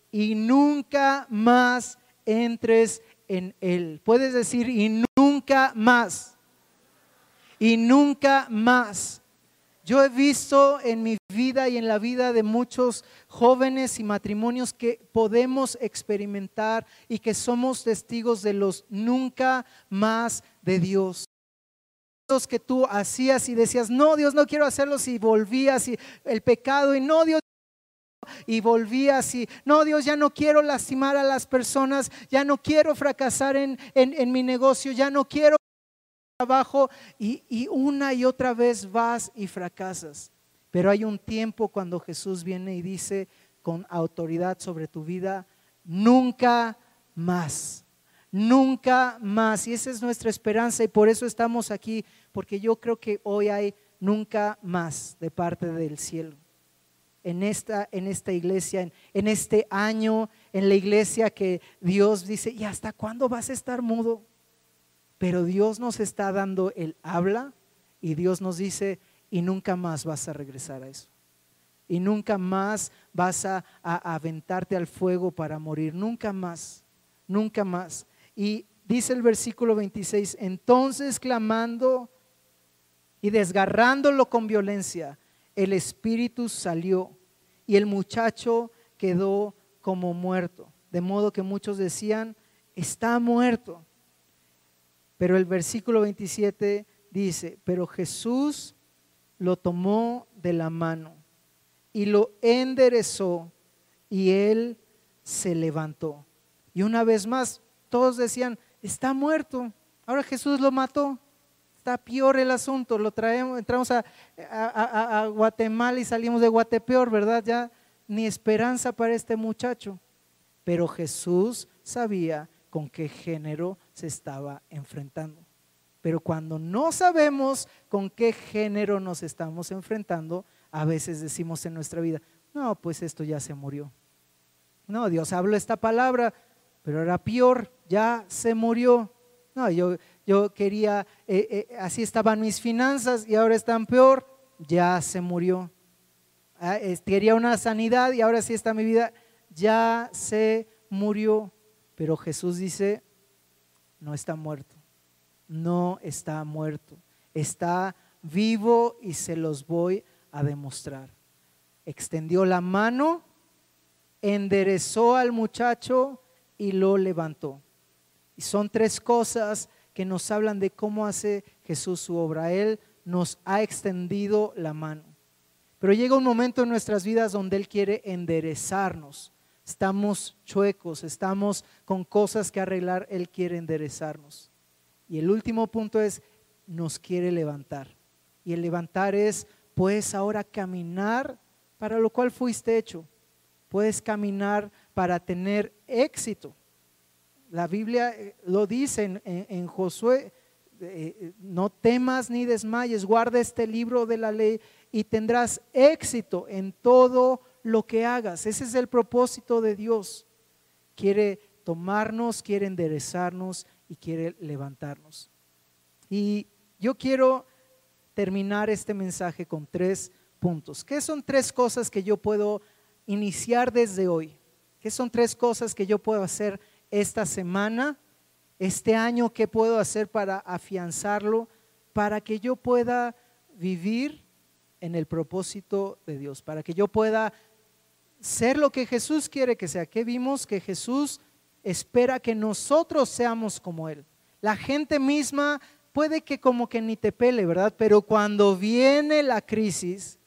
y nunca más entres en él. Puedes decir, y nunca más, y nunca más. Yo he visto en mi vida y en la vida de muchos jóvenes y matrimonios que podemos experimentar y que somos testigos de los nunca más de Dios que tú hacías y decías, no, Dios, no quiero hacerlos y volvías y el pecado y no, Dios, y volvías y no, Dios, ya no quiero lastimar a las personas, ya no quiero fracasar en, en mi negocio, ya no quiero trabajo y, una y otra vez vas y fracasas. Pero hay un tiempo cuando Jesús viene y dice con autoridad sobre tu vida, nunca más, nunca más. Y esa es nuestra esperanza y por eso estamos aquí, porque yo creo que hoy hay nunca más de parte del cielo. En esta, en esta iglesia, en, en este año, en la iglesia que Dios dice, ¿y hasta cuándo vas a estar mudo? Pero Dios nos está dando el habla y Dios nos dice, y nunca más vas a regresar a eso. Y nunca más vas a, aventarte al fuego para morir. Nunca más, nunca más. Y dice el versículo 26, entonces clamando y desgarrándolo con violencia, el espíritu salió y el muchacho quedó como muerto. De modo que muchos decían, está muerto. Pero el versículo 27 dice, pero Jesús lo tomó de la mano y lo enderezó y él se levantó. Y una vez más, todos decían, está muerto. Ahora Jesús lo mató. Está peor el asunto. Lo traemos, entramos a, Guatemala y salimos de Guatepeor, ¿verdad? Ya ni esperanza para este muchacho. Pero Jesús sabía con qué género estaba enfrentando. Pero cuando no sabemos con qué género nos estamos enfrentando, a veces decimos en nuestra vida, no, pues esto ya se murió. No, Dios habló esta palabra, pero era peor, ya se murió. No, yo, yo quería, eh, eh, así estaban mis finanzas y ahora están peor, ya se murió. Ah, quería una sanidad y ahora sí está mi vida, ya se murió. Pero Jesús dice, no está muerto, no está muerto, está vivo y se los voy a demostrar. Extendió la mano, enderezó al muchacho y lo levantó. Y son tres cosas que nos hablan de cómo hace Jesús su obra. Él nos ha extendido la mano. Pero llega un momento en nuestras vidas donde Él quiere enderezarnos estamos chuecos, estamos con cosas que arreglar, Él quiere enderezarnos. Y el último punto es, nos quiere levantar. Y el levantar es, puedes ahora caminar para lo cual fuiste hecho. Puedes caminar para tener éxito. La Biblia eh, lo dice en, Josué, eh, eh, no temas ni desmayes, guarda este libro de la ley y tendrás éxito en todo lo que hagas. Ese es el propósito de Dios. Quiere tomarnos, quiere enderezarnos y quiere levantarnos. Y yo quiero terminar este mensaje con tres puntos. ¿Qué son tres cosas que yo puedo iniciar desde hoy? ¿Qué son tres cosas que yo puedo hacer esta semana, este año? ¿Qué puedo hacer para afianzarlo? Para que yo pueda vivir en el propósito de Dios, para que yo pueda ser lo que Jesús quiere que sea. Que vimos que Jesús espera que nosotros seamos como Él. La gente misma puede que como que ni te pele, ¿verdad? Pero cuando viene la crisis,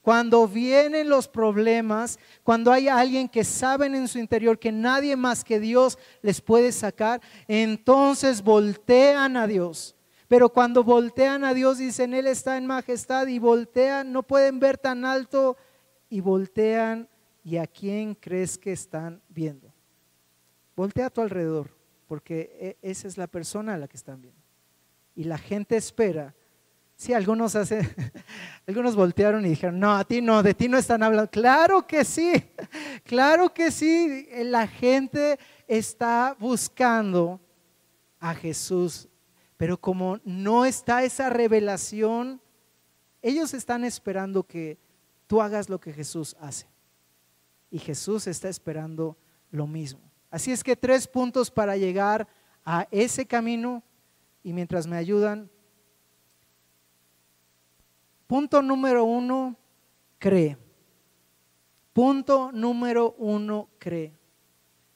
cuando vienen los problemas, cuando hay alguien que saben en su interior que nadie más que Dios les puede sacar, entonces voltean a Dios. Pero cuando voltean a Dios, dicen, Él está en majestad y voltean, no pueden ver tan alto y voltean y a quién crees que están viendo. Voltea a tu alrededor, porque e, esa es la persona a la que están viendo. Y la gente espera Sí, algunos hacen, algunos voltearon y dijeron, no, a ti no, de ti no están hablando. Claro que sí, claro que sí. La gente está buscando a Jesús, pero como no está esa revelación, ellos están esperando que tú hagas lo que Jesús hace. Y Jesús está esperando lo mismo. Así es que tres puntos para llegar a ese camino y mientras me ayudan, punto número uno, cree. Punto número uno, cree.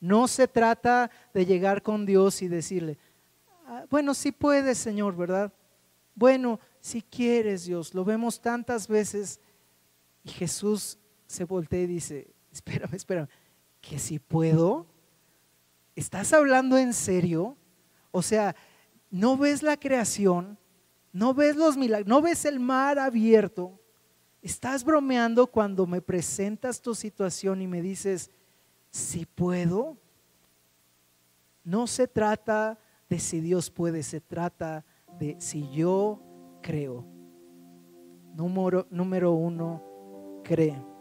No se trata de llegar con Dios y decirle, ah, bueno, sí puedes, Señor, ¿verdad? Bueno, si quieres, Dios, lo vemos tantas veces y Jesús se voltea y dice, espérame, espérame, que si puedo, ¿estás hablando en serio? O sea, ¿no ves la creación? ¿No ves los milagros? ¿No ves el mar abierto? ¿Estás bromeando cuando me presentas tu situación y me dices, si puedo? No se trata de si Dios puede, se trata de si yo creo. Número, número uno, cree.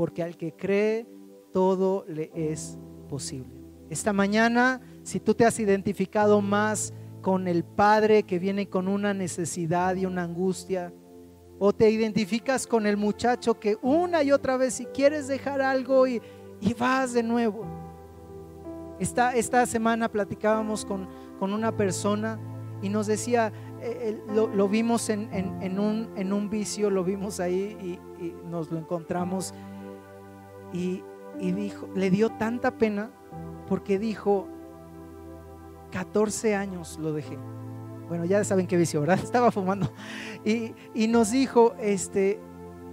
Porque al que cree, todo le es posible. Esta mañana, si tú te has identificado más con el Padre que viene con una necesidad y una angustia, o te identificas con el muchacho que una y otra vez si quieres dejar algo y, vas de nuevo. Esta, esta semana platicábamos con, con una persona y nos decía, eh, eh, lo, vimos en, un, en, un, vicio, lo vimos ahí y, nos lo encontramos y, dijo, le dio tanta pena porque dijo, 14 años lo dejé. Bueno, ya saben qué vicio, ¿verdad? Estaba fumando. Y, y nos dijo, este,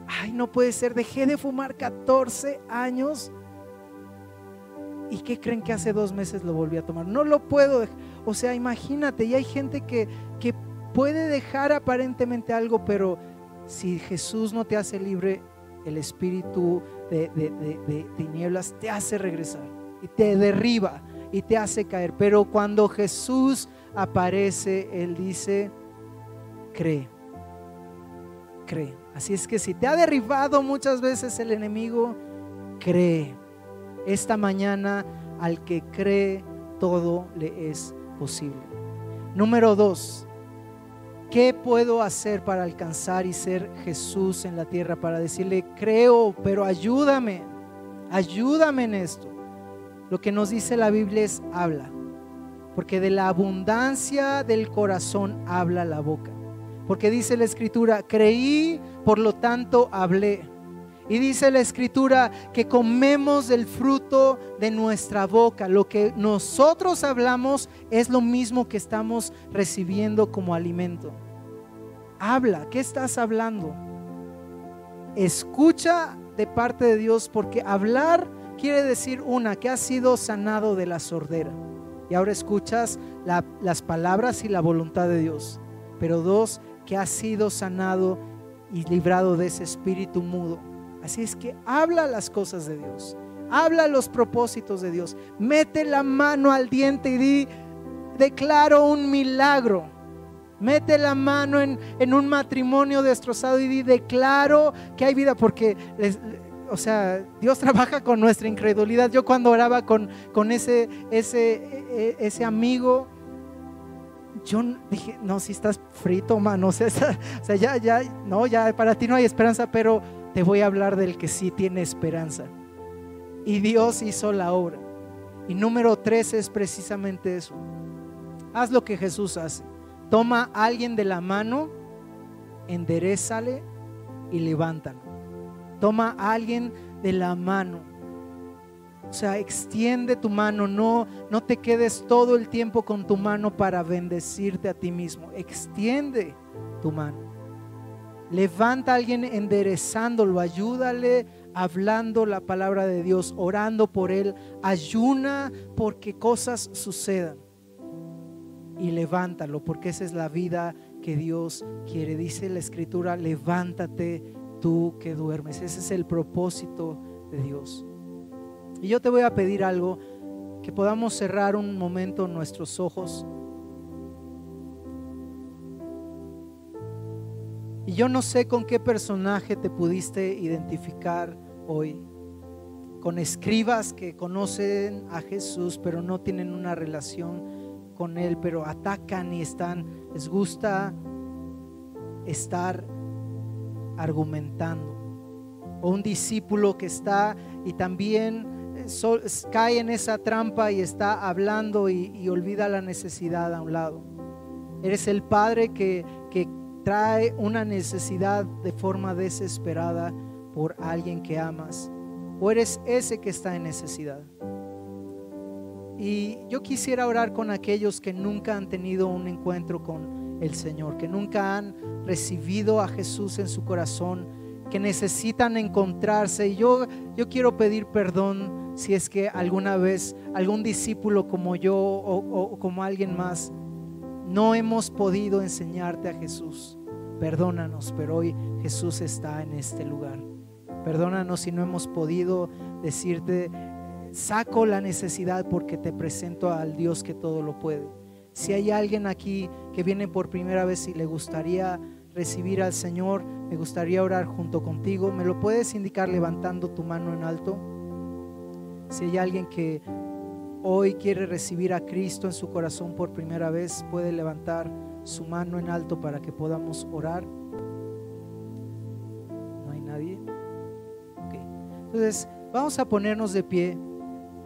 ay, no puede ser, dejé de fumar 14 años. ¿Y qué creen que hace dos meses lo volví a tomar? No lo puedo. O sea, imagínate, y hay gente que, que puede dejar aparentemente algo, pero si Jesús no te hace libre, el espíritu de, tinieblas te hace regresar y te derriba y te hace caer. Pero cuando Jesús aparece, Él dice, cree, cree. Así es que si te ha derribado muchas veces el enemigo, cree. Esta mañana al que cree, todo le es posible. Número dos, ¿Qué puedo hacer para alcanzar y ser Jesús en la tierra? Para decirle, creo, pero ayúdame, ayúdame en esto. Lo que nos dice la Biblia es, habla. Porque de la abundancia del corazón habla la boca. Porque dice la escritura, creí, por lo tanto hablé. Y dice la escritura que comemos del fruto de nuestra boca. Lo que nosotros hablamos es lo mismo que estamos recibiendo como alimento. Habla, ¿qué estás hablando? Escucha de parte de Dios porque hablar quiere decir una, que has sido sanado de la sordera. Y ahora escuchas las palabras y la voluntad de Dios. Pero dos, que has sido sanado y librado de ese espíritu mudo Así es que habla las cosas de Dios, habla los propósitos de Dios, mete la mano al diente y di, declaro un milagro. Mete la mano en, un matrimonio destrozado y di, declaro que hay vida, porque, o sea, Dios trabaja con nuestra incredulidad. Yo cuando oraba con, con ese, ese, e, e, ese amigo, yo dije, no, si estás frito, mano, o sea, o sea, ya, ya, no, ya para ti no hay esperanza, pero te voy a hablar del que sí tiene esperanza. Y Dios hizo la obra. Y número tres es precisamente eso. Haz lo que Jesús hace. Toma a alguien de la mano, enderezale y levántalo. Toma a alguien de la mano. O sea, extiende tu mano, no, no te quedes todo el tiempo con tu mano para bendecirte a ti mismo. Extiende tu mano. Levanta a alguien enderezándolo, ayúdale hablando la palabra de Dios, orando por él, ayuna porque cosas sucedan. Y levántalo, porque esa es la vida que Dios quiere. Dice la escritura, levántate tú que duermes. Ese es el propósito de Dios. Y yo te voy a pedir algo, que podamos cerrar un momento nuestros ojos. Y yo no sé con qué personaje te pudiste identificar hoy. Con escribas que conocen a Jesús pero no tienen una relación con Él, pero atacan y están, les gusta estar argumentando. O un discípulo que está y también eh, cae en esa trampa y está hablando y, olvida la necesidad a un lado. Eres el padre que, que trae una necesidad de forma desesperada por alguien que amas. O eres ese que está en necesidad. Y yo quisiera orar con aquellos que nunca han tenido un encuentro con el Señor, que nunca han recibido a Jesús en su corazón, que necesitan encontrarse. Y yo, yo quiero pedir perdón si es que alguna vez algún discípulo como yo o como alguien más no hemos podido enseñarte a Jesús perdónanos, pero hoy Jesús está en este lugar. Perdónanos si no hemos podido decirte, saco la necesidad porque te presento al Dios que todo lo puede. Si hay alguien aquí que viene por primera vez y le gustaría recibir al Señor, me gustaría orar junto contigo, ¿me lo puedes indicar levantando tu mano en alto? Si hay alguien que hoy quiere recibir a Cristo en su corazón por primera vez, puede levantar su mano en alto para que podamos orar. ¿No hay nadie? Entonces, vamos a ponernos de pie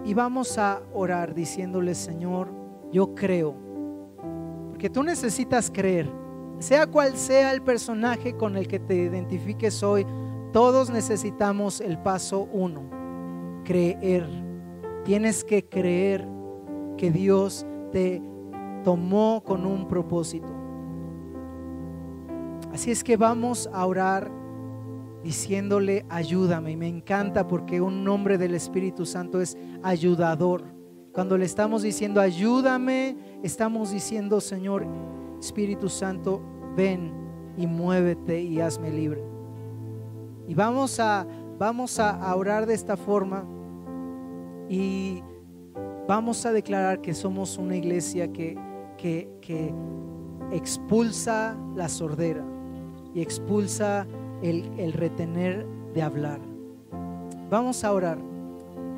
y vamos a orar diciéndole, Señor, yo creo. Porque tú necesitas creer. Sea cual sea el personaje con el que te identifiques hoy, todos necesitamos el paso uno, creer. Tienes que creer que Dios te tomó con un propósito. Así es que vamos a orar diciéndole ayúdame. Y me encanta porque un nombre del Espíritu Santo es ayudador. Cuando le estamos diciendo ayúdame, estamos diciendo Señor Espíritu Santo, ven y muévete y hazme libre. Y vamos a, vamos a orar de esta forma y vamos a declarar que somos una iglesia que que, expulsa la sordera y expulsa el, el retener de hablar. Vamos a orar.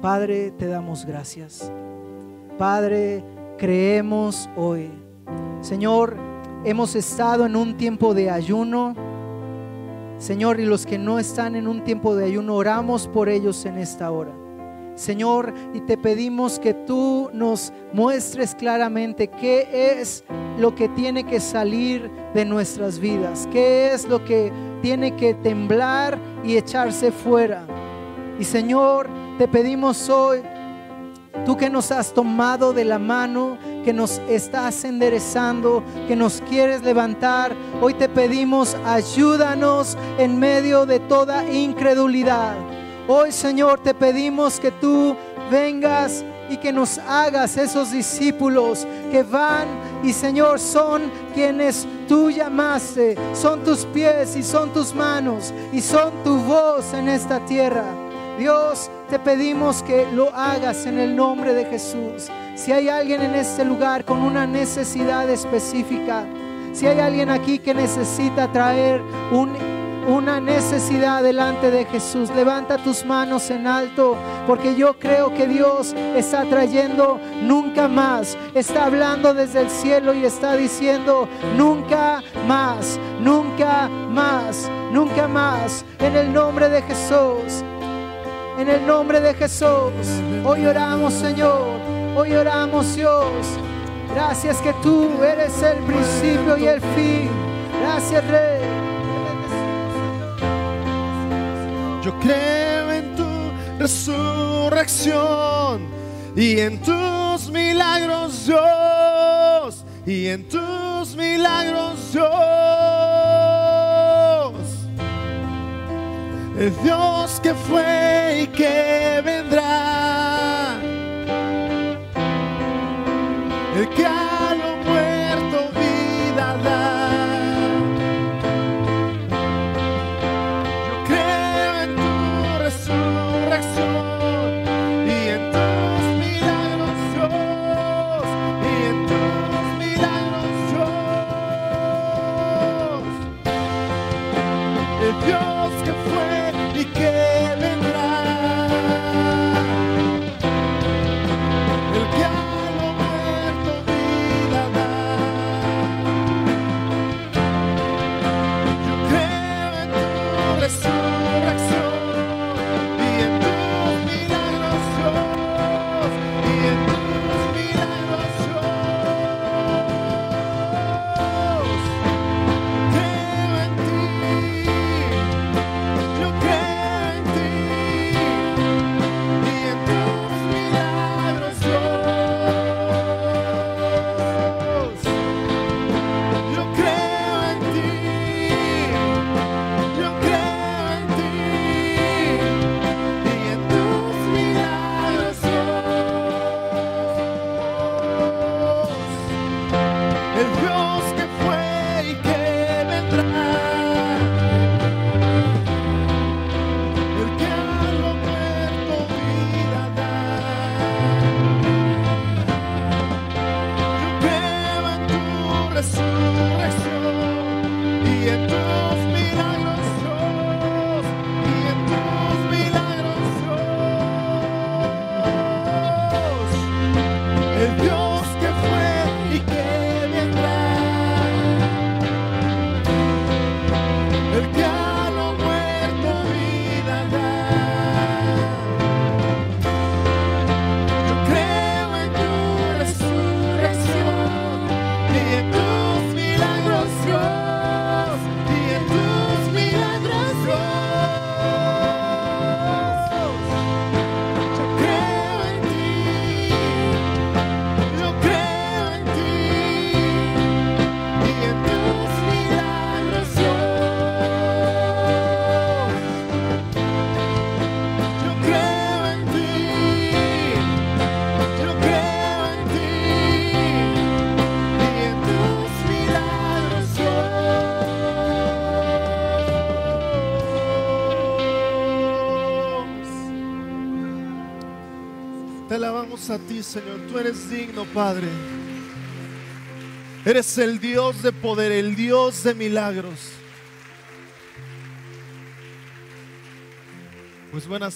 Padre, te damos gracias. Padre, creemos hoy. Señor, hemos estado en un tiempo de ayuno. Señor, y los que no están en un tiempo de ayuno, oramos por ellos en esta hora. Señor, y te pedimos que tú nos muestres claramente qué es lo que tiene que salir de nuestras vidas, qué es lo que tiene que temblar y echarse fuera. Y Señor, te pedimos hoy, tú que nos has tomado de la mano, que nos estás enderezando, que nos quieres levantar, hoy te pedimos, ayúdanos en medio de toda incredulidad. Hoy, Señor, te pedimos que tú vengas y que nos hagas esos discípulos que van y Señor son quienes tú llamaste, son tus pies y son tus manos y son tu voz en esta tierra. Dios, te pedimos que lo hagas en el nombre de Jesús. Si hay alguien en este lugar con una necesidad específica, si hay alguien aquí que necesita traer un una necesidad delante de Jesús. Levanta tus manos en alto porque yo creo que Dios está trayendo nunca más. Está hablando desde el cielo y está diciendo nunca más, nunca más, nunca más. En el nombre de Jesús. En el nombre de Jesús. Hoy oramos, Señor. Hoy oramos, Dios. Gracias que tú eres el principio y el fin. Gracias, Rey. Yo creo en tu resurrección y en tus milagros, Dios, y en tus milagros, Dios. El Dios que fue y que vendrá. Señor. Tú eres digno, Padre. Eres el Dios de poder, el Dios de milagros. Pues buenas